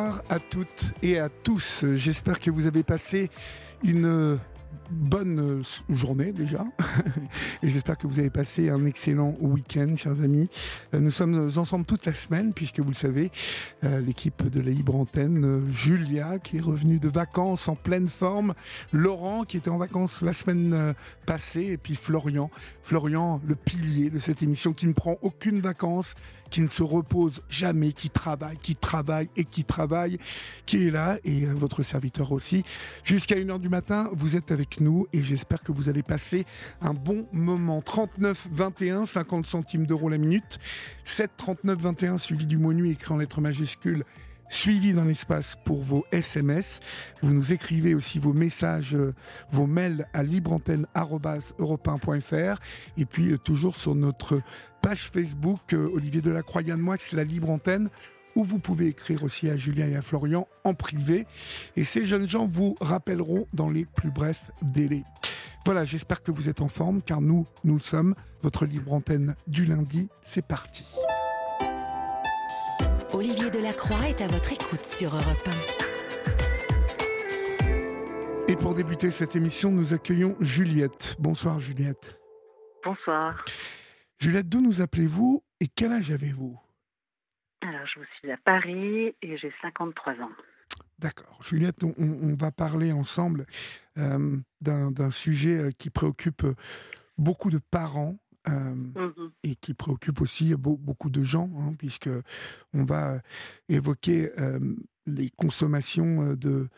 Bonsoir à toutes et à tous. J'espère que vous avez passé une bonne journée déjà. Et j'espère que vous avez passé un excellent week-end, chers amis. Euh, nous sommes ensemble toute la semaine, puisque vous le savez, euh, l'équipe de la Libre Antenne, euh, Julia qui est revenue de vacances en pleine forme, Laurent qui était en vacances la semaine passée, et puis Florian. Florian, le pilier de cette émission, qui ne prend aucune vacances qui ne se repose jamais, qui travaille, qui travaille et qui travaille, qui est là, et votre serviteur aussi. Jusqu'à 1h du matin, vous êtes avec nous et j'espère que vous allez passer un bon moment. 39 21, 50 centimes d'euros la minute. 7 39 21 suivi du mot nuit écrit en lettres majuscules suivi dans l'espace pour vos SMS. Vous nous écrivez aussi vos messages, vos mails à libreantenne.europe1.fr et puis euh, toujours sur notre page Facebook euh, Olivier Delacroix, Yann Moix, la Libre Antenne où vous pouvez écrire aussi à Julien et à Florian en privé. Et ces jeunes gens vous rappelleront dans les plus brefs délais. Voilà, j'espère que vous êtes en forme, car nous, nous sommes. Votre libre antenne du lundi, c'est parti. Olivier Delacroix est à votre écoute sur Europe 1. Et pour débuter cette émission, nous accueillons Juliette. Bonsoir Juliette. Bonsoir. Juliette, d'où nous appelez-vous et quel âge avez-vous? Alors, je suis à Paris et j'ai 53 ans. D'accord. Juliette, on, va parler ensemble euh, d'un sujet euh, qui préoccupe beaucoup de parents euh, mmh et qui préoccupe aussi beaucoup de gens, hein, puisque on va évoquer les consommations de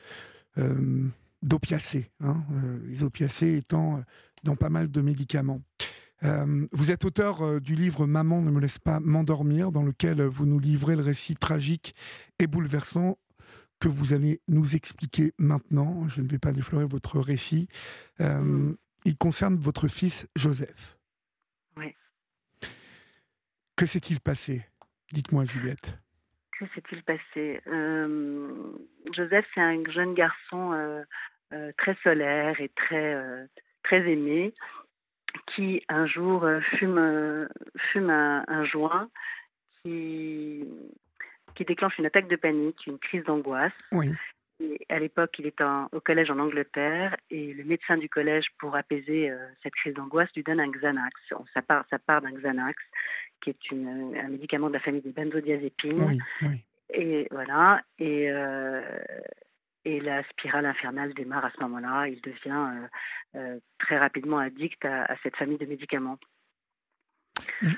d'opiacés, hein, les opiacés étant dans pas mal de médicaments. vous êtes auteur du livre Maman ne me laisse pas m'endormir, dans lequel vous nous livrez le récit tragique et bouleversant que vous allez nous expliquer maintenant. Je ne vais pas déflorer votre récit. Euh, mm. Il concerne votre fils Joseph. Que s'est-il passé? Dites-moi, Juliette. Que s'est-il passé? Euh, Joseph, c'est un jeune garçon euh, très solaire et très, très aimé qui un jour fume, fume un, un joint qui qui déclenche une attaque de panique, une crise d'angoisse. Oui. à l'époque, il est au collège en Angleterre et le médecin du collège, pour apaiser euh, cette crise d'angoisse, lui donne un Xanax. Ça part, ça part d'un Xanax, qui est une, un médicament de la famille des benzodiazépines. Oui, oui. Et voilà. Et, euh, et la spirale infernale démarre à ce moment-là. Il devient euh, très rapidement addict à, à cette famille de médicaments.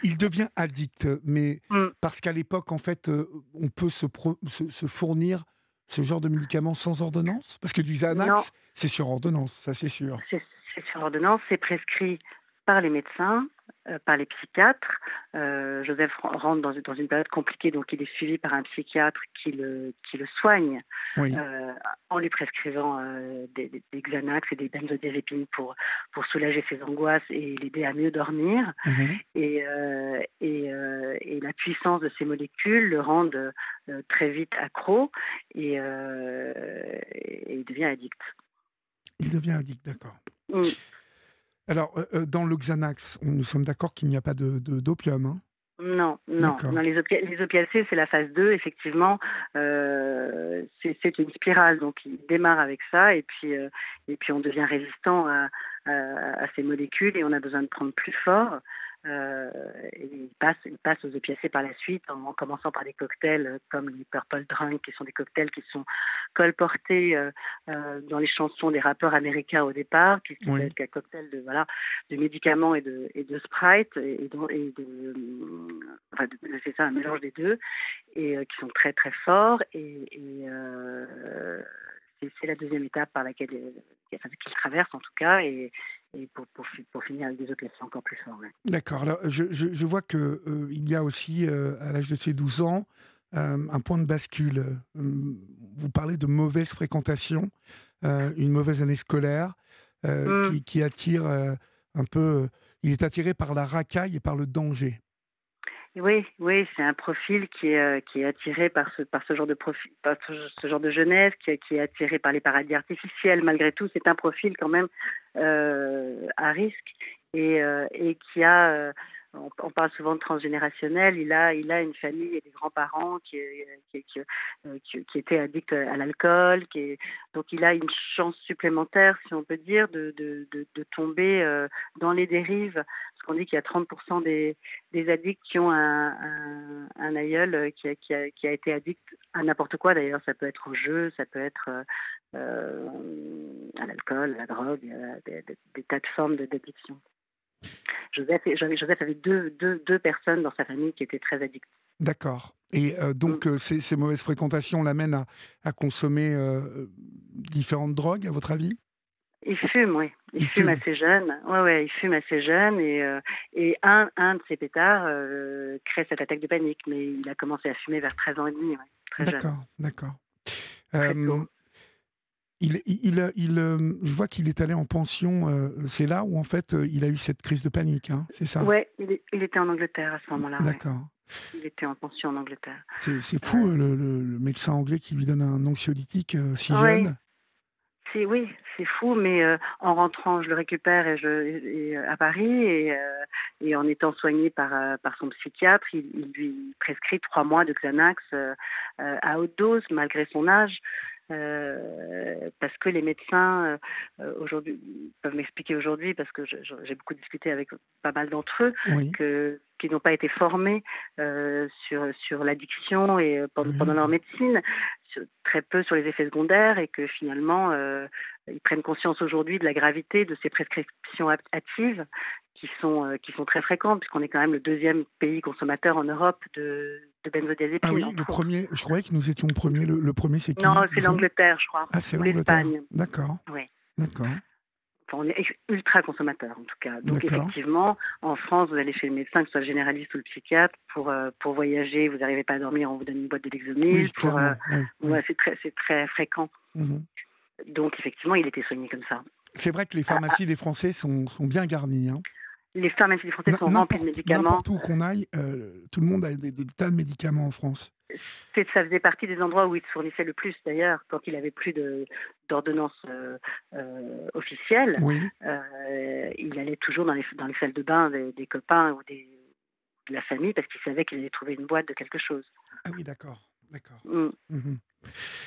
Il, devient addict, mais mm. parce qu'à l'époque, en fait, euh, on peut se, se, fournir ce genre de médicaments sans ordonnance? Parce que du Xanax, c'est sur ordonnance, ça c'est sûr. C'est sur ordonnance, c'est prescrit par les médecins, euh, par les psychiatres. Euh, Joseph rentre dans, dans, une période compliquée, donc il est suivi par un psychiatre qui le, qui le soigne euh, en lui prescrivant des, des, Xanax et des benzodiazépines pour, pour soulager ses angoisses et l'aider à mieux dormir. Mhm. Et, et, et, la puissance de ces molécules le rendent très vite accro et, et, il devient addict. Il devient addict, d'accord. Mm. Alors, euh, euh, dans le Xanax, nous sommes d'accord qu'il n'y a pas de, d'opium hein non, non. les, opiacés, c'est la phase 2, effectivement. Euh, c'est, une spirale, donc il démarre avec ça, et puis, et puis on devient résistant à, à, ces molécules, et on a besoin de prendre plus fort. Euh, il, passe, il passe aux opiacés par la suite, en, commençant par des cocktails comme les Purple Drunk, qui sont des cocktails qui sont colportés euh, euh, dans les chansons des rappeurs américains au départ, qui sont des cocktails de voilà de médicaments et de et de Sprite et, de, et de enfin c'est ça un mélange des deux et qui sont très très forts et, et c'est la deuxième étape par laquelle qu'il traverse en tout cas et, et pour, pour, pour, finir avec des opiacés encore plus forts. D'accord. Alors, je, je, vois qu'il euh, il y a aussi, euh, à l'âge de ses 12 ans, un point de bascule. vous parlez de mauvaise fréquentation, une mauvaise année scolaire mm. qui, qui, attire un peu. il est attiré par la racaille et par le danger. Oui, oui, c'est un profil qui est, euh, qui est attiré par ce, par ce genre de profil, par ce, genre de jeunesse, qui, est attiré par les paradis artificiels. Malgré tout, c'est un profil quand même euh, à risque et, euh, et qui a on, parle souvent de transgénérationnel. Il a, il a une famille et des grands-parents qui, qui, étaient addicts à l'alcool. Donc, il a une chance supplémentaire, si on peut dire, de, tomber euh, dans les dérives. Parce qu'on dit qu'il y a 30% des, addicts qui ont un, un, aïeul qui a, qui, a, été addict à n'importe quoi. D'ailleurs, ça peut être au jeu, ça peut être euh, à l'alcool, à la drogue, des, des, des tas de formes d'addiction. Joseph, Joseph avait deux, deux, deux, personnes dans sa famille qui étaient très addictes. D'accord. Et euh, donc, mm. euh, ces, ces, mauvaises fréquentations l'amènent à, à, consommer euh, différentes drogues, à votre avis? Il fume, oui. Il, fume, assez jeune. Ouais, ouais, il fume assez jeune et, et un, un de ses pétards crée cette attaque de panique. Mais il a commencé à fumer vers 13 ans et demi, ouais, D'accord, d'accord. Il, il, il, euh, je vois qu'il est allé en pension. Euh, c'est là où en fait euh, il a eu cette crise de panique, hein, c'est ça? Oui, il, était en Angleterre à ce moment-là. D'accord. Il était en pension en Angleterre. C'est fou le, médecin anglais qui lui donne un anxiolytique si jeune. Oui, c'est fou, mais en rentrant, je le récupère et je, à Paris et, et, en étant soigné par, par son psychiatre, il, lui prescrit trois mois de Xanax à haute dose malgré son âge. Euh, parce que les médecins euh, aujourd'hui peuvent m'expliquer aujourd'hui parce que j'ai beaucoup discuté avec pas mal d'entre eux que qui n'ont pas été formés euh, sur sur l'addiction et pendant, pendant, leur médecine très peu sur les effets secondaires et que finalement ils prennent conscience aujourd'hui de la gravité de ces prescriptions hâtives qui sont, euh, qui sont très fréquentes, puisqu'on est quand même le deuxième pays consommateur en Europe de, de benzodiazépines. Ah oui, le premier, je croyais que nous étions le premier. Le, premier, c'est qui Non, c'est l'Angleterre, je crois. Ah, c'est l'Espagne. D'accord. Oui. D'accord. Enfin, on est ultra consommateur, en tout cas. Donc, effectivement, en France, vous allez chez le médecin, que ce soit le généraliste ou le psychiatre, pour, euh, pour voyager, vous n'arrivez pas à dormir, on vous donne une boîte de. Oui, euh, c'est très, très fréquent. Mhm. Donc, effectivement, il était soigné comme ça. C'est vrai que les pharmacies des Français sont, sont bien garnies. Hein les pharmacies français sont remplies de médicaments. N'importe où qu'on aille, euh, tout le monde a des, tas de médicaments en France. Ça faisait partie des endroits où il se fournissait le plus d'ailleurs, quand il avait plus d'ordonnances euh, euh, officielles. Oui. il allait toujours dans les, dans les salles de bain des, copains ou des, de la famille parce qu'il savait qu'il allait trouver une boîte de quelque chose. Ah oui, d'accord. d'accord. Mm. Mhm.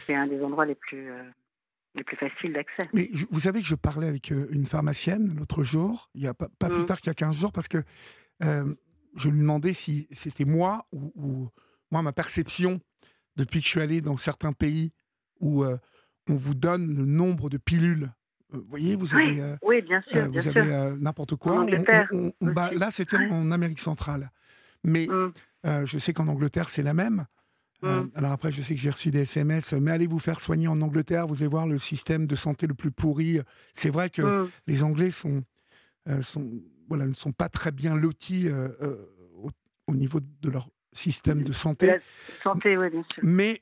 C'est un des endroits les plus les plus faciles d'accès. Mais vous savez que je parlais avec euh, une pharmacienne l'autre jour, il y a pas, plus mmh. tard qu'il y a 15 jours, parce que euh, je lui demandais si c'était moi ou, moi ma perception depuis que je suis allé dans certains pays où euh, on vous donne le nombre de pilules. Vous voyez, vous avez, oui, bien sûr, vous avez n'importe quoi. Bah, là, c'était en Amérique centrale, mais mmh. je sais qu'en Angleterre c'est la même. Euh, mm. alors après, je sais que j'ai reçu des SMS, mais allez vous faire soigner en Angleterre, vous allez voir le système de santé le plus pourri. C'est vrai que mm. les Anglais sont, euh, sont, voilà, ne sont pas très bien lotis euh, au, niveau de leur système de santé. santé, oui, bien sûr. Mais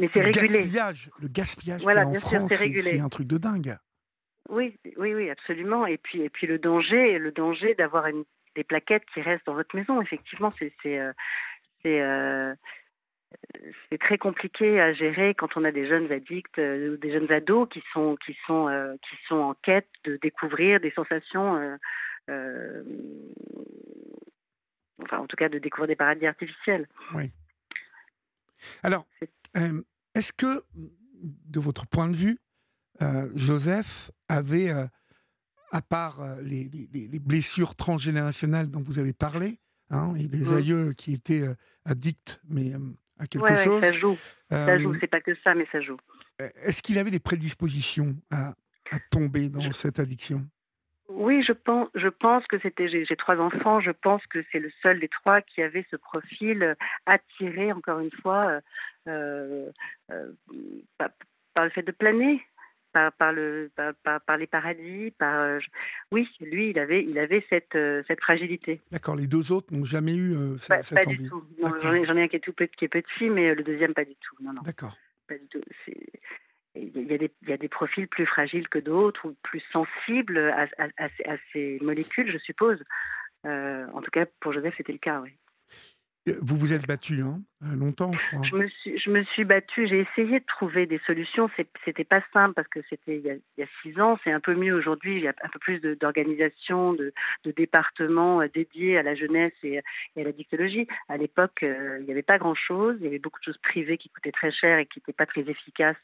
mais c'est régulé. Gaspillage, le gaspillage voilà, en France, c'est un truc de dingue. Oui, oui, oui, absolument. Et puis, et puis le danger, le danger d'avoir une des plaquettes qui restent dans votre maison. Effectivement, c'est euh, euh, c'est très compliqué à gérer quand on a des jeunes addicts euh, ou des jeunes ados qui sont qui sont qui sont en quête de découvrir des sensations enfin en tout cas de découvrir des paradis artificiels. Oui. Alors, est-ce que de votre point de vue, Joseph avait à part euh, les, blessures transgénérationnelles dont vous avez parlé, hein, et des aïeux qui étaient euh, addicts, mais euh, à quelque chose. ça joue. ça joue. C'est pas que ça, mais ça joue. Est-ce qu'il avait des prédispositions à, tomber dans cette addiction? Oui, je pense, je pense que c'était. J'ai trois enfants. Je pense que c'est le seul des trois qui avait ce profil attiré, encore une fois, par, le fait de planer, par, par le, par, par, les paradis. Par, oui, lui, il avait, il avait cette, cette fragilité. D'accord. Les deux autres n'ont jamais eu cette, pas, pas Du tout. J'en ai, ai, un qui est tout petit, qui est petit, mais le deuxième pas du tout. Non, non. D'accord. Pas du tout. Il y, a des, il y, a des, profils plus fragiles que d'autres ou plus sensibles à, à, à, ces molécules, je suppose. en tout cas, pour Joseph, c'était le cas, oui. Vous vous êtes battu hein, euh, longtemps, je crois. Je me suis, je battue. J'ai essayé de trouver des solutions. C'était pas simple parce que c'était il, y a six ans. C'est un peu mieux aujourd'hui. Il y a un peu plus d'organisation, de, départements euh, dédiés à la jeunesse et, à la dictologie. À l'époque, euh, il n'y avait pas grand-chose. Il y avait beaucoup de choses privées qui coûtaient très cher et qui n'étaient pas très efficaces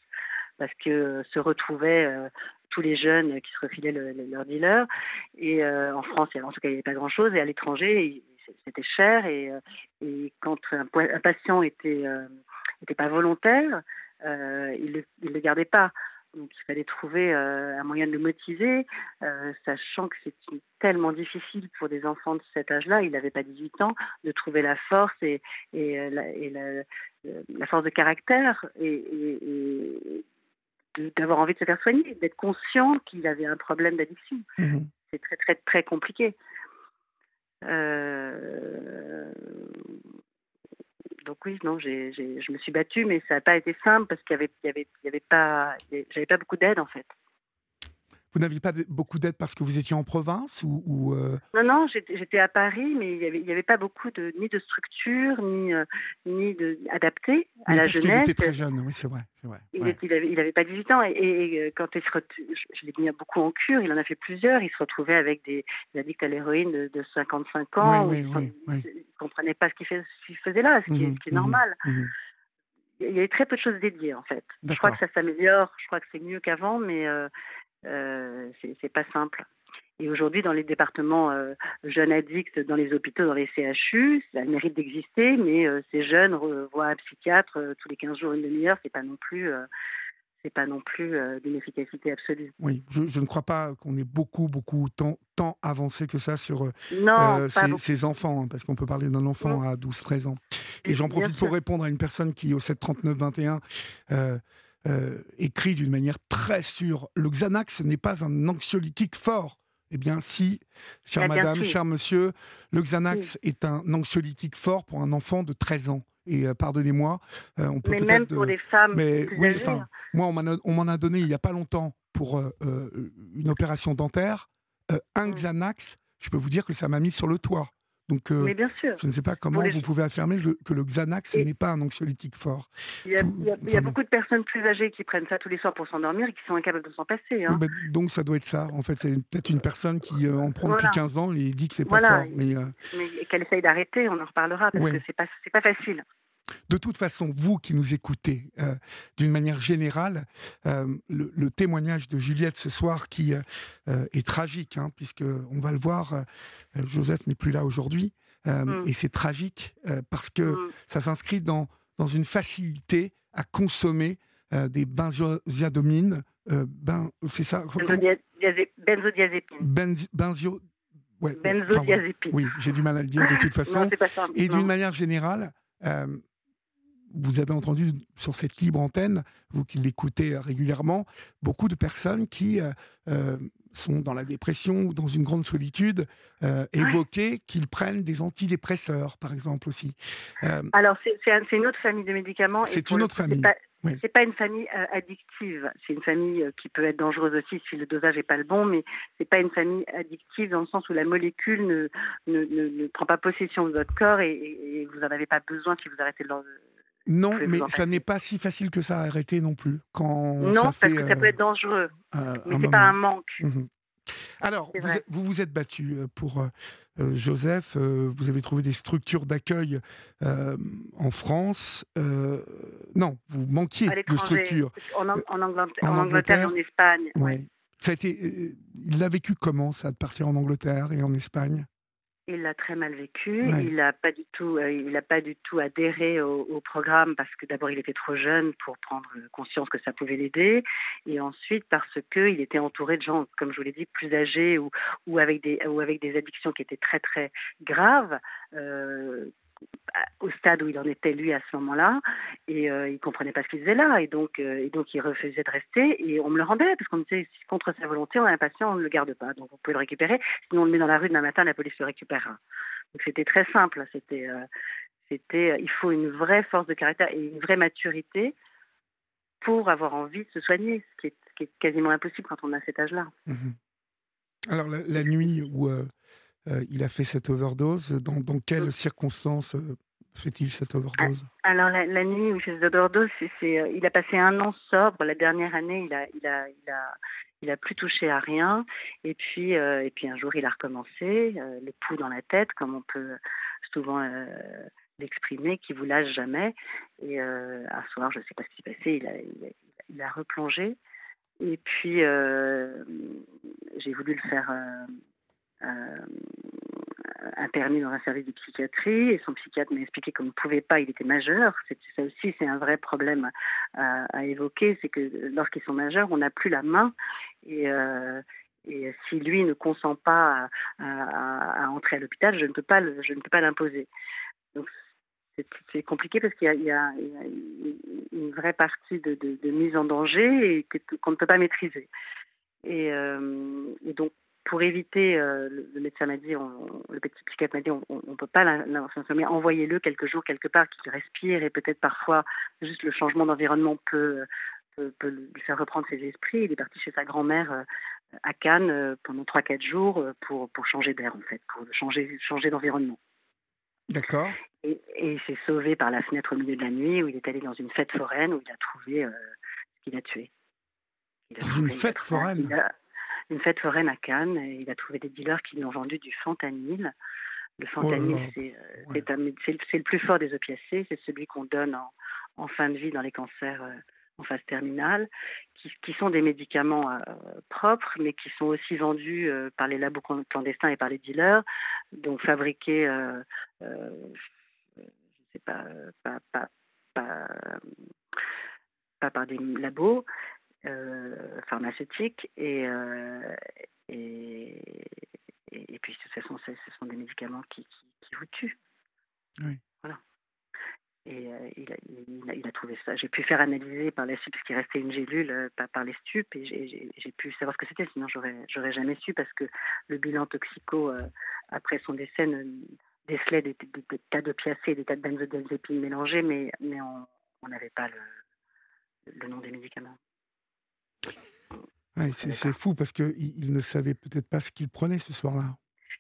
parce que se retrouvaient tous les jeunes qui se refilaient le, leur dealer. Et en France, en tout cas, il n'y avait pas grand-chose. Et à l'étranger, c'était cher et, euh, et quand un, patient était euh, était pas volontaire, euh, il ne le, gardait pas. Donc il fallait trouver un moyen de le motiver, sachant que c'est tellement difficile pour des enfants de cet âge-là, il n'avait pas 18 ans, de trouver la force et, et, la, et la, force de caractère et, d'avoir envie de se faire soigner, d'être conscient qu'il avait un problème d'addiction. Mmh c'est très très très compliqué. Euh, donc oui, non, j'ai, je me suis battue, mais ça n'a pas été simple parce qu'il y avait, il y avait, il y avait pas, j'avais pas beaucoup d'aide en fait. Vous n'aviez pas beaucoup d'aide parce que vous étiez en province ou, euh? Non, non, j'étais à Paris, mais il n'y avait, avait, pas beaucoup de ni de structure ni euh, ni de adapté à la jeunesse. Il était très jeune, oui, c'est vrai, vrai. Il, n'avait pas 18 ans et, euh, quand il se je l'ai mis beaucoup en cure, il en a fait plusieurs. Il se retrouvait avec des, addicts à l'héroïne de, 55 ans. Oui, oui, il ne comprenait pas ce qu'il faisait là, ce qui, est, mmh normal. Mmh il y avait très peu de choses dédiées en fait. Je crois que ça s'améliore, je crois que c'est mieux qu'avant, mais euh, c'est pas simple. Et aujourd'hui, dans les départements euh, jeunes addicts, dans les hôpitaux, dans les CHU, ça mérite d'exister, mais euh, ces jeunes voient un psychiatre tous les 15 jours, une demi-heure, c'est pas non plus c'est pas non plus d'une efficacité absolue. Oui, je, ne crois pas qu'on ait beaucoup, beaucoup tant, tant avancé que ça sur ces, enfants, hein, parce qu'on peut parler d'un enfant à 12-13 ans. Et j'en profite pour répondre à une personne qui, au 739-21, euh, écrit d'une manière très sûre. Le Xanax n'est pas un anxiolytique fort. Eh bien, si, chère eh madame, cher monsieur, le Xanax est un anxiolytique fort pour un enfant de 13 ans. Et euh, pardonnez-moi, euh, on peut mais même pour les femmes. Mais oui, enfin, moi, on m'en a, donné il n'y a pas longtemps pour une opération dentaire. un mm. Xanax, je peux vous dire que ça m'a mis sur le toit. Donc, euh, bien sûr. je ne sais pas comment vous pouvez affirmer que le Xanax n'est pas un anxiolytique fort. Il y, a, beaucoup de personnes plus âgées qui prennent ça tous les soirs pour s'endormir et qui sont incapables de s'en passer. Hein. donc ça doit être ça. En fait, c'est peut-être une personne qui euh, en prend depuis 15 ans et dit que c'est pas fort. Mais, euh, mais qu'elle essaye d'arrêter, on en reparlera parce que c'est pas, pas facile. De toute façon, vous qui nous écoutez, d'une manière générale, le, témoignage de Juliette ce soir qui est tragique, hein, puisque on va le voir, euh, Joseph n'est plus là aujourd'hui. Euh, mm. Et c'est tragique euh, parce que mm. ça s'inscrit dans, dans une facilité à consommer des benzodiazépines. ben, c'est ça Benzodiazépines. ouais, Benzodiazépines. oui, j'ai du mal à le dire de toute façon. Et d'une manière générale, vous avez entendu sur cette libre antenne, vous qui l'écoutez régulièrement, beaucoup de personnes qui sont dans la dépression ou dans une grande solitude, euh, évoquer qu'ils prennent des antidépresseurs, par exemple aussi. Euh, Alors, c'est une autre famille de médicaments. C'est une autre famille. C'est pas, une famille euh, addictive. C'est une famille qui peut être dangereuse aussi si le dosage n'est pas le bon, mais c'est pas une famille addictive dans le sens où la molécule ne, ne, ne, prend pas possession de votre corps et, vous n'en avez pas besoin si vous arrêtez de non, mais ça n'est pas si facile que ça à arrêter non plus. Quand non, parce que ça peut être dangereux. Euh, mais ce n'est pas un manque. Mhm. Alors, vous, vous, êtes battu euh, pour euh, Joseph. vous avez trouvé des structures d'accueil en France. non, vous manquiez de structures. En, Angleterre, en, Angleterre, en Espagne. Ouais. Ça a été, il l'a vécu comment, ça, de partir en Angleterre et en Espagne? Il l'a très mal vécu. Il n'a pas du tout, euh, il a pas du tout adhéré au, programme parce que d'abord il était trop jeune pour prendre conscience que ça pouvait l'aider, et ensuite parce que il était entouré de gens, comme je vous l'ai dit, plus âgés ou, ou avec des ou avec des addictions qui étaient très très graves. Euh, au stade où il en était lui à ce moment-là et euh, il comprenait pas ce qu'il faisait là et donc euh, et donc il refusait de rester et on me le rendait parce qu'on me disait contre sa volonté on a un patient on ne le garde pas donc vous pouvez le récupérer sinon on le met dans la rue demain matin la police le récupérera donc c'était très simple c'était euh, c'était il faut une vraie force de caractère et une vraie maturité pour avoir envie de se soigner ce qui est, est quasiment impossible quand on a cet âge-là. Mmh Alors la, nuit où il a fait cette overdose, dans, dans quelles circonstances fait-il cette overdose? Alors la, nuit où il fait cette overdose, euh, il a passé un an sobre. La dernière année, il a, il a, il a, il a plus touché à rien. Et puis, euh, et puis un jour, il a recommencé, euh, le pouls dans la tête, comme on peut souvent l'exprimer, qui vous lâche jamais. Et un soir, je ne sais pas ce qui s'est passé, il a, il a, replongé. Et puis, j'ai voulu le faire interné dans un service de psychiatrie et son psychiatre m'a expliqué qu'on ne pouvait pas, il était majeur. Ça aussi, c'est un vrai problème à, évoquer, c'est que lorsqu'ils sont majeurs, on n'a plus la main et, euh, si lui ne consent pas à, entrer à l'hôpital, je ne peux pas, je ne peux pas l'imposer. Donc c'est compliqué parce qu'il y, a une vraie partie de, mise en danger et qu'on ne peut pas maîtriser. Euh, et donc pour éviter, euh, le, médecin m'a dit, le petit psychiatre m'a dit, on ne peut pas mais envoyez-le quelques jours quelque part, qu'il respire et peut-être parfois juste le changement d'environnement peut, peut, lui faire reprendre ses esprits. Il est parti chez sa grand-mère euh, à Cannes euh, pendant 3-4 jours pour, pour changer d'air en fait, pour changer, changer d'environnement. D'accord. Et, il s'est sauvé par la fenêtre au milieu de la nuit où il est allé dans une fête foraine où il a trouvé ce qu'il a tué. dans une fête foraine une fête foraine à Cannes. Et il a trouvé des dealers qui lui ont vendu du fentanyl. Le fentanyl, euh, c'est le plus fort des opiacés. C'est celui qu'on donne en, fin de vie dans les cancers euh, en phase terminale, qui, sont des médicaments euh, propres, mais qui sont aussi vendus par les labos clandestins et par les dealers, donc fabriqués, je sais pas, pas, pas par des labos, euh, pharmaceutiques euh, et, et, et, puis de toute façon ce sont des médicaments qui, qui, vous tuent. Oui. Voilà. Et euh, il, a, il, a, trouvé ça. J'ai pu faire analyser par la suite, parce qu'il restait une gélule par, par les stupes, et j'ai pu savoir ce que c'était, sinon j'aurais jamais su, parce que le bilan toxico, après son décès, décelait des, des, tas d'opiacés, des tas de benzodiazépines mélangés, mais, mais on n'avait pas le, le nom des médicaments c'est fou parce qu'il il ne savait peut-être pas ce qu'il prenait ce soir-là.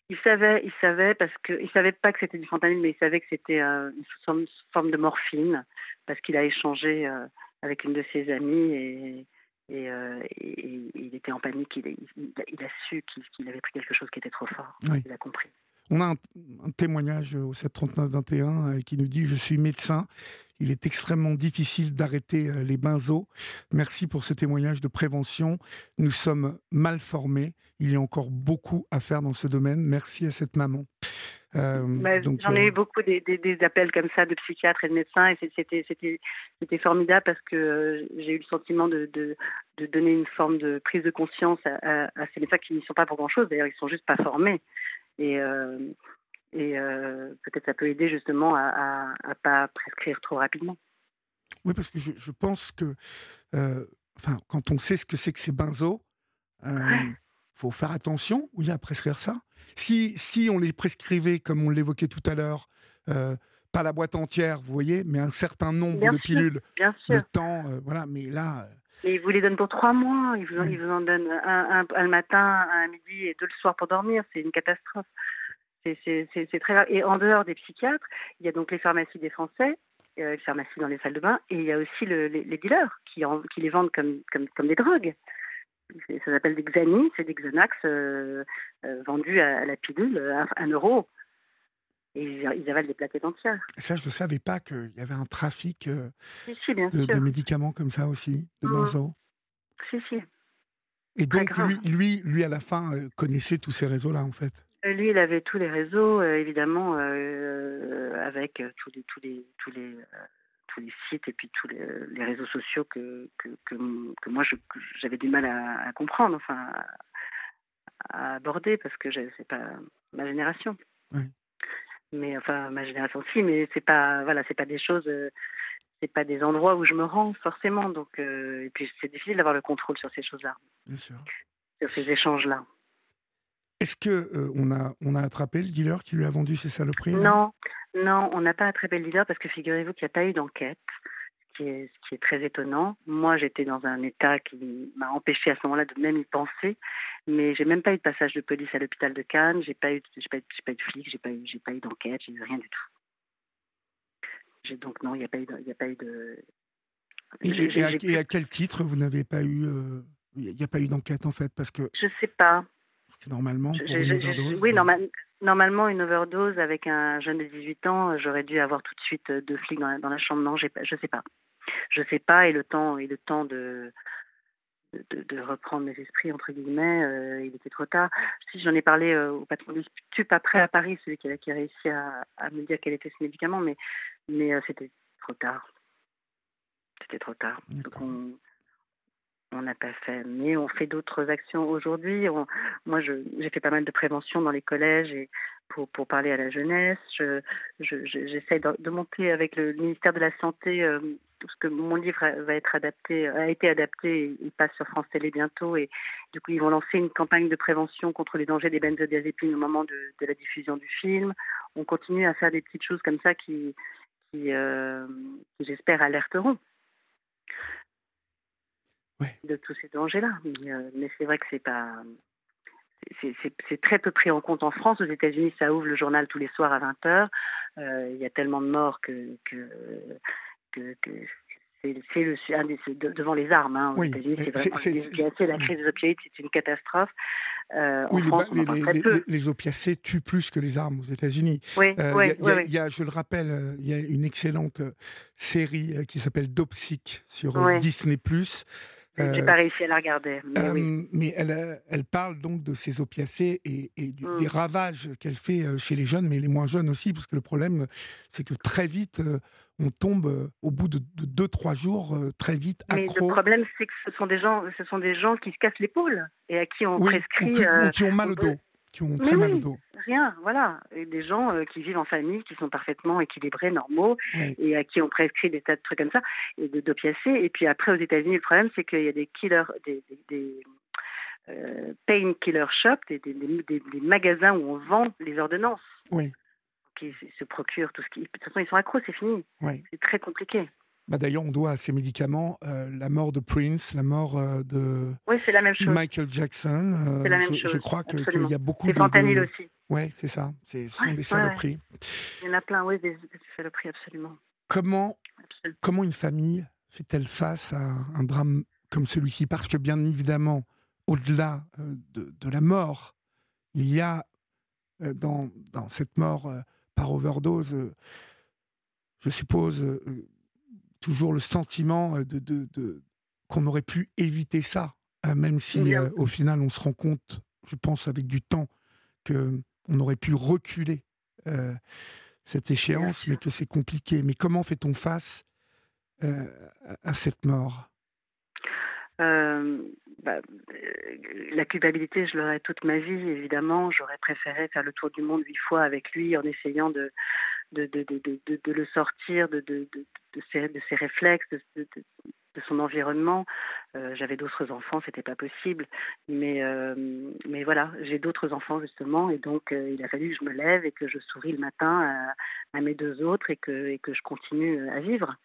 Il savait, il savait parce que il savait pas que c'était du fentanyl, mais il savait que c'était euh, une forme de morphine parce qu'il a échangé euh, avec une de ses amies et, et, euh, il était en panique. Il, il, a su qu'il avait pris quelque chose qui était trop fort. Il a compris. On a un, un témoignage au 739-21 qui nous dit Je suis médecin, il est extrêmement difficile d'arrêter euh, les benzos. Merci pour ce témoignage de prévention. Nous sommes mal formés. Il y a encore beaucoup à faire dans ce domaine. Merci à cette maman. Euh, bah, j'en ai eu euh, beaucoup des, appels comme ça de psychiatres et de médecins et c'était formidable parce que j'ai eu le sentiment de, donner une forme de prise de conscience à, ces médecins qui n'y sont pas pour grand chose. D'ailleurs, ils sont juste pas formés. Et, et euh, peut-être ça peut aider justement à ne pas prescrire trop rapidement. Oui, parce que je, je pense que euh, enfin, quand on sait ce que c'est que ces benzos, il euh, faut faire attention oui, à prescrire ça. Si, si on les prescrivait, comme on l'évoquait tout à l'heure, pas la boîte entière, vous voyez, mais un certain nombre de pilules, bien sûr. le temps, voilà, mais là... Mais ils vous les donnent pour trois mois, ils vous, vous en donnent un, un, un, le matin, un midi et deux le soir pour dormir, c'est une catastrophe. C'est très grave. Et en dehors des psychiatres, il y a donc les pharmacies des Français, euh, les pharmacies dans les salles de bain, et il y a aussi le, les, dealers qui, qui, les vendent comme, comme, comme des drogues. Ça s'appelle des Xani, c'est des Xanax euh, euh, vendus à, la pilule à un euro. Et ils, avalent des plaquettes entières. ça, je ne savais pas qu'il y avait un trafic de, médicaments comme ça aussi, de mmh. Si, si. Et donc, lui, lui, lui, à la fin, connaissait tous ces réseaux-là, en fait lui, il avait tous les réseaux, euh, évidemment, euh, avec tous les, tous les, tous les, tous les sites et puis tous les, réseaux sociaux que, que, que, moi, j'avais du mal à, comprendre, enfin, à, aborder, parce que c'est pas ma génération. mais enfin ma génération aussi, mais c'est pas voilà, c'est pas des choses, c'est pas des endroits où je me rends forcément. Donc et puis c'est difficile d'avoir le contrôle sur ces choses-là. Sur ces échanges-là. Est-ce que on a on a attrapé le dealer qui lui a vendu ces saloperies Non, non, on n'a pas attrapé le leader parce que figurez-vous qu'il n'y a pas eu d'enquête ce qui est très étonnant. Moi, j'étais dans un état qui m'a empêché à ce moment-là de même y penser, mais j'ai même pas eu de passage de police à l'hôpital de Cannes, j'ai pas eu, j'ai pas, pas eu de flic, j'ai pas eu, j'ai pas eu d'enquête, j'ai eu rien du tout. donc non, il n'y a pas eu, il a pas eu de. Et, à, quel titre vous n'avez pas eu, euh, il n'y a pas eu d'enquête en fait, parce que. Je sais pas. Normalement, pour une overdose, oui, normalement, une overdose avec un jeune de 18 ans, j'aurais dû avoir tout de suite deux flics dans la, dans la chambre. Non, je sais pas je sais pas, et le temps, et le temps de, de, reprendre mes esprits, entre guillemets, euh, il était trop tard. Si j'en ai parlé euh, au patron du stup après à Paris, celui qui a, qui a réussi à, à, me dire quel était ce médicament, mais, mais euh, c'était trop tard. C'était trop tard. Donc on n'a pas fait. Mais on fait d'autres actions aujourd'hui. Moi, j'ai fait pas mal de prévention dans les collèges pour, parler à la jeunesse. J'essaie je, de, monter avec le ministère de la Santé parce que mon livre va être adapté, a été adapté, il passe sur France Télé bientôt et du coup ils vont lancer une campagne de prévention contre les dangers des benzodiazépines au moment de, de la diffusion du film. On continue à faire des petites choses comme ça qui, qui, euh, j'espère, alerteront de tous ces dangers-là. Mais, euh, mais c'est vrai que c'est pas c'est très peu pris en compte en France. Aux États-Unis, ça ouvre le journal tous les soirs à 20h. Euh, il y a tellement de morts que, que que, c'est le devant les armes. Hein, oui, c'est la crise des opiacés, c'est une catastrophe. Euh, oui, les, les, opiacés tuent plus que les armes aux États-Unis. Oui, oui, y a, je le rappelle, euh, il y a une excellente euh, série qui s'appelle Dopsic sur Disney+. J'ai pas réussi à la regarder. Mais, elle, elle, parle donc de ces opiacés et, mm. des ravages qu'elle fait chez les jeunes, mais les moins jeunes aussi, parce que le problème, c'est que très vite, on tombe euh, au bout de 2-3 jours euh, très vite accro. Mais le problème, c'est que ce sont des gens, ce sont des gens qui se cassent l'épaule et à qui on prescrit. Ou euh, qui, ont mal au dos. Qui ont très mal au dos. Rien, voilà. Et des gens qui vivent en famille, qui sont parfaitement équilibrés, normaux, et à qui on prescrit des tas de trucs comme ça, et de d'opiacés. Et puis après, aux États-Unis, le problème, c'est qu'il y a des killers, des, des, pain killer shops, des, des, magasins où on vend les ordonnances. Oui qui se procurent tout ce qui. De toute façon, ils sont accros, c'est fini. C'est très compliqué. Bah D'ailleurs, on doit à ces médicaments euh, la mort de Prince, la mort euh, de la même chose. Michael Jackson. Euh, la même je, chose. je, crois qu'il y a beaucoup de. fentanyl aussi. Oui, c'est ça. Ce sont des saloperies. Il y en a plein, oui, des, saloperies, absolument. Comment, comment une famille fait-elle face à un drame comme celui-ci? Parce que, bien évidemment, au-delà de, de, la mort, il y a dans, dans cette mort par overdose, je suppose, toujours le sentiment de, de, qu'on aurait pu éviter ça, même si au final on se rend compte, je pense avec du temps, que on aurait pu reculer cette échéance, mais que c'est compliqué. Mais comment fait-on face à cette mort? Bah, la culpabilité, je l'aurais toute ma vie, évidemment. J'aurais préféré faire le tour du monde huit fois avec lui en essayant de, de, de, de, de le sortir de, de, ses, de ses réflexes, de, son environnement. Euh, j'avais d'autres enfants, c'était pas possible. Mais, euh, mais voilà, j'ai d'autres enfants justement, et donc euh, il a fallu que je me lève et que je souris le matin à, à mes deux autres et que, et que je continue à vivre.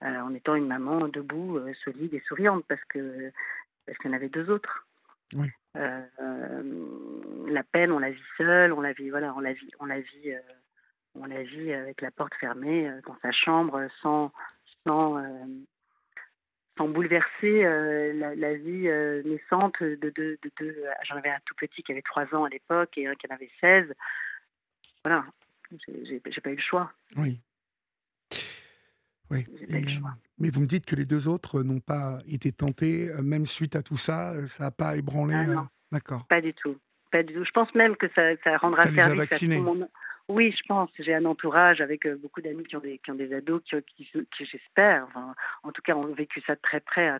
en étant une maman debout, solide et souriante, parce que parce qu'il y en avait deux autres. La peine, on la vit seule, on la vit, voilà, on la vit, on la vit, on la vit avec la porte fermée euh, dans sa chambre, sans, sans, sans bouleverser la, vie naissante de deux. De, de, J'en avais un tout petit qui avait trois ans à l'époque et un qui en avait 16. Voilà, j'ai pas eu le choix. Oui. Oui. mais vous me dites que les deux autres n'ont pas été tentés, euh, même suite à tout ça, euh, ça n'a pas ébranlé. Ah, euh, D'accord. Pas du tout. Pas du tout. Je pense même que ça, ça rendra ça service à tout le monde. Oui, je pense. J'ai un entourage avec beaucoup d'amis qui ont des qui ont des ados qui, qui, j'espère, en tout cas, ont vécu ça de très près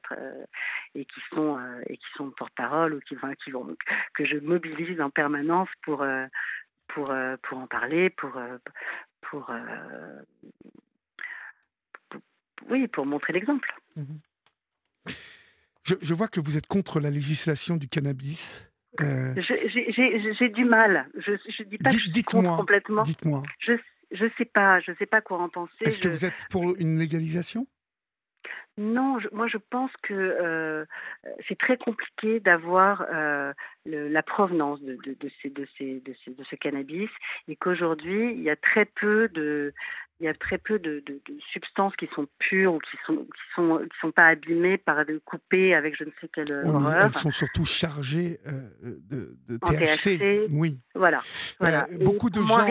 et qui sont et qui sont porte-parole ou qui, enfin, qui vont que je mobilise en permanence pour pour, pour en parler, pour, pour, oui, pour montrer l'exemple. Mhm. Je, vois que vous êtes contre la législation du cannabis. J'ai du mal. Je ne dis pas que je suis contre complètement. Dites-moi. Je ne sais pas. Je sais pas quoi en penser. Est-ce que vous êtes pour une légalisation? Non, moi je pense que euh, c'est très compliqué d'avoir euh, la provenance de, de, de, ces, de, ces, de, ces, de ce cannabis et qu'aujourd'hui il y a très peu de il y a très peu de, substances qui sont pures ou qui sont qui sont qui sont pas abîmées par de coupées avec je ne sais quelle horreur. Elles sont surtout chargées euh, de, de THC. Oui. Voilà. voilà. beaucoup, de gens,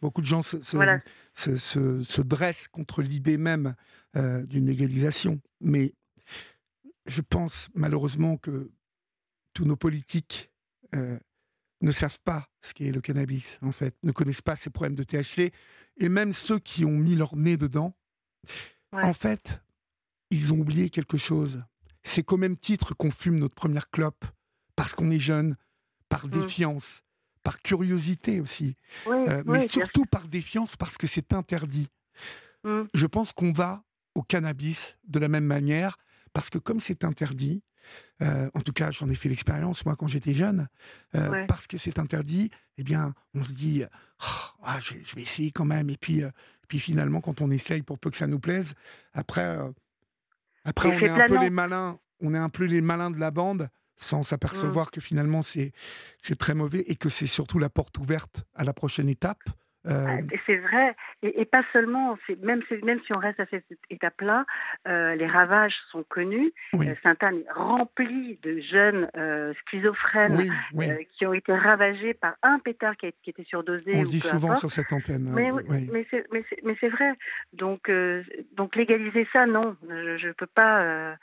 beaucoup de gens se, se, se, se dressent contre l'idée même euh, d'une légalisation. Mais je pense malheureusement que tous nos politiques euh, ne savent pas ce qu'est le cannabis, en fait, ne connaissent pas ces problèmes de THC, et même ceux qui ont mis leur nez dedans, en fait, ils ont oublié quelque chose. C'est qu'au même titre qu'on fume notre première clope, parce qu'on est jeune, par mmh. défiance, par curiosité aussi, euh, mais surtout par défiance parce que c'est interdit. Mmh. Je pense qu'on va au cannabis de la même manière, parce que comme c'est interdit, euh, en tout cas j'en ai fait l'expérience moi quand j'étais jeune, euh, parce que c'est interdit, eh bien on se dit, oh, ah, je, vais essayer quand même, et puis, euh, puis finalement quand on essaye pour peu que ça nous plaise, après, après on est un peu les malins, on est un peu les malins de la bande, sans s'apercevoir mmh. que finalement c'est c'est très mauvais et que c'est surtout la porte ouverte à la prochaine étape. Euh, ah, c'est vrai, et, pas seulement, même, même si on reste à cette étape-là, euh, les ravages sont connus. Euh, Sainte-Anne est remplie de jeunes schizophrènes qui ont été ravagés par un pétard qui, qui était surdosé. On le dit souvent sur cette antenne. Mais, mais c'est vrai. Donc, donc légaliser ça, non, je ne peux pas.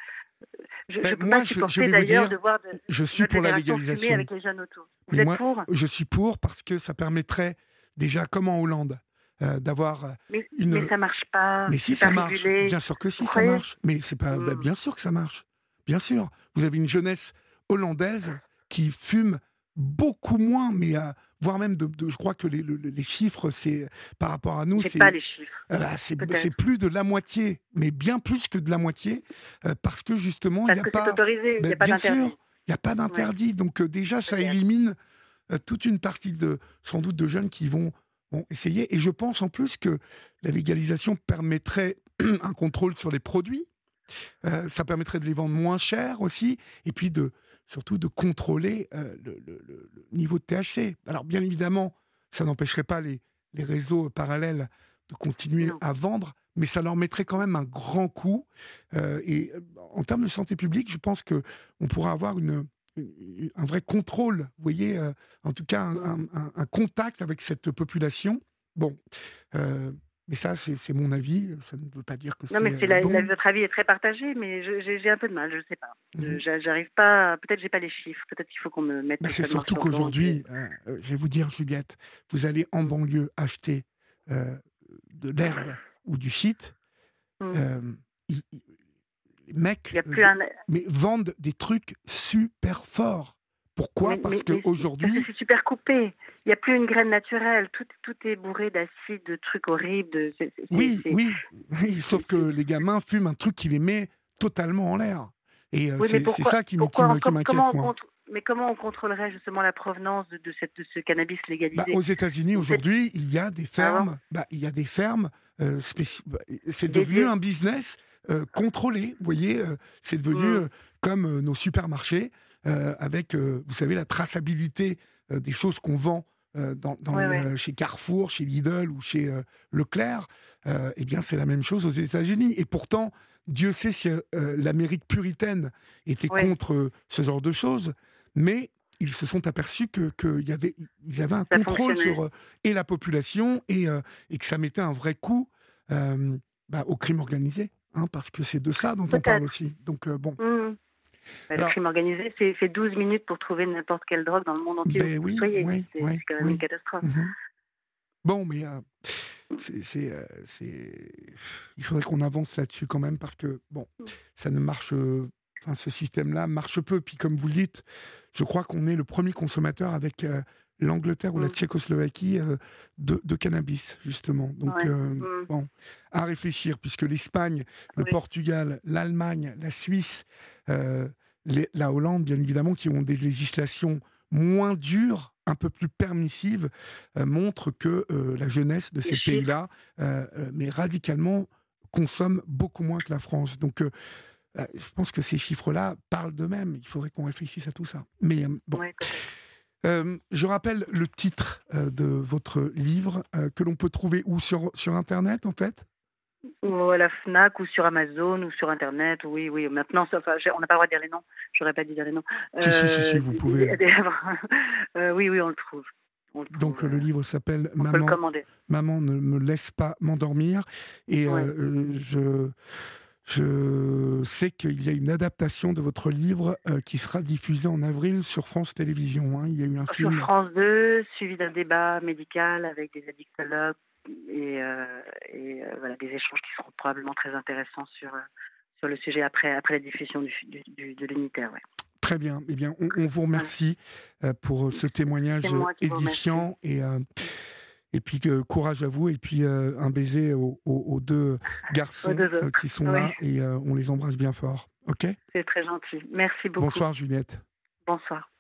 Je, ben, peux moi, pas supporter d'ailleurs de voir de, je suis pour la légalisation avec les jeunes autour. Vous êtes pour? Je suis pour parce que ça permettrait déjà comme en Hollande. Euh, d'avoir mais, une. Mais ça marche pas. Mais si ça marche, bien sûr que si ça marche. Mais c'est pas, bah, hmm. bien sûr que ça marche. Bien sûr. Vous avez une jeunesse hollandaise qui fume beaucoup moins, mais euh, voire même de, je crois que les, les chiffres, c'est par rapport à nous, c'est pas les chiffres. Euh, bah, c'est plus de la moitié, mais bien plus que de la moitié, parce que justement, il n'y a, pas. Autorisé, il y a pas bien sûr, il n'y a pas d'interdit. Donc déjà, ça élimine euh, toute une partie de, sans doute, de jeunes qui vont, essayer. Et je pense en plus que la légalisation permettrait un contrôle sur les produits. Euh, ça permettrait de les vendre moins cher aussi, et puis de surtout de contrôler euh, le, niveau de THC. Alors bien évidemment, ça n'empêcherait pas les, les, réseaux parallèles de continuer à vendre, mais ça leur mettrait quand même un grand coup. et en termes de santé publique, je pense que on pourra avoir une, un vrai contrôle, vous voyez, euh, en tout cas un, contact avec cette population. Bon, euh, mais ça, c'est mon avis. Ça ne veut pas dire que c'est. Non, mais la, votre avis est très partagé, mais j'ai un peu de mal, je ne sais pas. Mhm. J'arrive pas. Peut-être j'ai pas les chiffres. Peut-être qu'il faut qu'on me mette. c'est surtout qu'aujourd'hui, euh, je vais vous dire, Juliette, vous allez en banlieue acheter de l'herbe ou du shit. Mmh mecs mais vendent des trucs super forts. Pourquoi? Parce qu'aujourd'hui. C'est super coupé. Il n'y a plus une graine naturelle. Tout, tout est bourré d'acide, de trucs horribles. De, oui, oui, oui, Sauf que les gamins fument un truc qui les met totalement en l'air. Et euh, c'est ça qui m'inquiète. Mais comment on contrôlerait justement la provenance de, cette, de ce cannabis légalisé? bah, Aux États-Unis, aujourd'hui, il y a des fermes. bah, il y a des fermes. Euh, bah, c'est devenu un business euh, contrôlé. Vous voyez, euh, c'est devenu mm. euh, comme nos supermarchés, avec, vous savez, la traçabilité des choses qu'on vend dans, chez Carrefour, chez Lidl ou chez Leclerc. eh bien, c'est la même chose aux États-Unis. Et pourtant, Dieu sait si l'Amérique puritaine était contre ce genre de choses, mais ils se sont aperçus que qu'il y avait ils avaient un contrôle sur et la population et, et que ça mettait un vrai coup bah, au crime organisé. Hein, parce que c'est de ça dont on parle aussi. Donc, euh, bon. Mmh. Bah, le crime organisé, c'est 12 minutes pour trouver n'importe quelle drogue dans le monde entier. Ben oui, oui, c'est quand même une catastrophe. Mmh bon, mais euh, c'est, euh, il faudrait qu'on avance là-dessus quand même parce que bon, mmh. ça ne marche. Enfin, ce système-là marche peu. Puis comme vous le dites, je crois qu'on est le premier consommateur avec l'Angleterre ou la mm. Tchécoslovaquie de, cannabis, justement. Donc, mm. bon, à réfléchir, puisque l'Espagne, le Portugal, l'Allemagne, la Suisse, la Hollande, bien évidemment, qui ont des législations moins dures, un peu plus permissives, montrent que la jeunesse de ces pays-là, mais radicalement, consomme beaucoup moins que la France. Donc, euh, je pense que ces chiffres-là parlent d'eux-mêmes. Il faudrait qu'on réfléchisse à tout ça. Mais euh, bon. Euh, je rappelle le titre de votre livre que l'on peut trouver où? Sur, sur Internet en fait? Ou à la FNAC ou sur Amazon ou sur Internet. Oui, oui. Maintenant, on n'a pas le droit de dire les noms. J'aurais pas dû dire les noms. Si, si, si, vous pouvez. oui, oui, on le trouve. Donc le livre s'appelle Maman, Maman ne me laisse pas m'endormir. Et je je sais qu'il y a une adaptation de votre livre euh, qui sera diffusée en avril sur France Télévisions. Hein. Il y a eu un sur France 2, suivi d'un débat médical avec des addictologues et, euh, et euh, voilà, des échanges qui seront probablement très intéressants sur, sur le sujet après, après la diffusion du, de l'unitaire. Très bien. Eh bien, on, vous remercie pour ce témoignage édifiant et et puis courage à vous et puis euh, un baiser aux, deux garçons euh, qui sont là et euh, on les embrasse bien fort. Ok? C'est très gentil. Merci beaucoup. Bonsoir Juliette. Bonsoir.